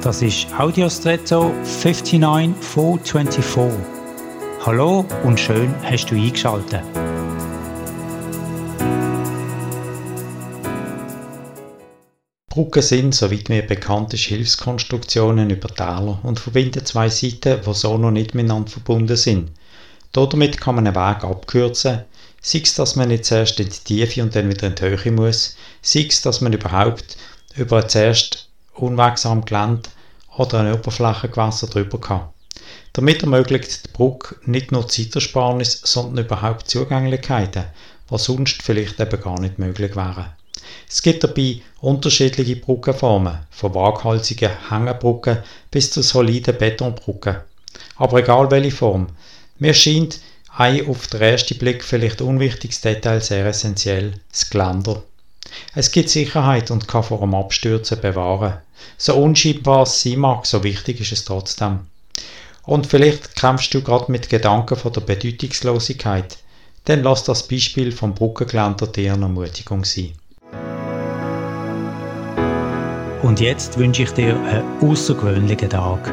Das ist Audiostretto 59424. Hallo und schön hast du eingeschaltet. Brücken sind, soweit mir bekannt ist, Hilfskonstruktionen über Täler und verbinden zwei Seiten, die so noch nicht miteinander verbunden sind. Damit kann man einen Weg abkürzen, sei es, dass man nicht zuerst in die Tiefe und dann wieder in die Höhe muss, sei es, dass man überhaupt über zuerst unwegsam Gelände oder ein Oberflächengewässer drüber kann. Damit ermöglicht die Brücke nicht nur Zeitersparnis, sondern überhaupt Zugänglichkeiten, was sonst vielleicht eben gar nicht möglich wären. Es gibt dabei unterschiedliche Brückenformen, von waghalsigen Hängebrücken bis zu soliden Betonbrücken. Aber egal welche Form, mir scheint ein auf den ersten Blick vielleicht unwichtiges Detail sehr essentiell, das Geländer. Es gibt Sicherheit und kann vor dem Abstürzen bewahren. So unscheinbar es sein mag, so wichtig ist es trotzdem. Und vielleicht kämpfst du gerade mit Gedanken von der Bedeutungslosigkeit. Dann lass das Beispiel vom Brückengeländer dir eine Ermutigung sein. Und jetzt wünsche ich dir einen außergewöhnlichen Tag.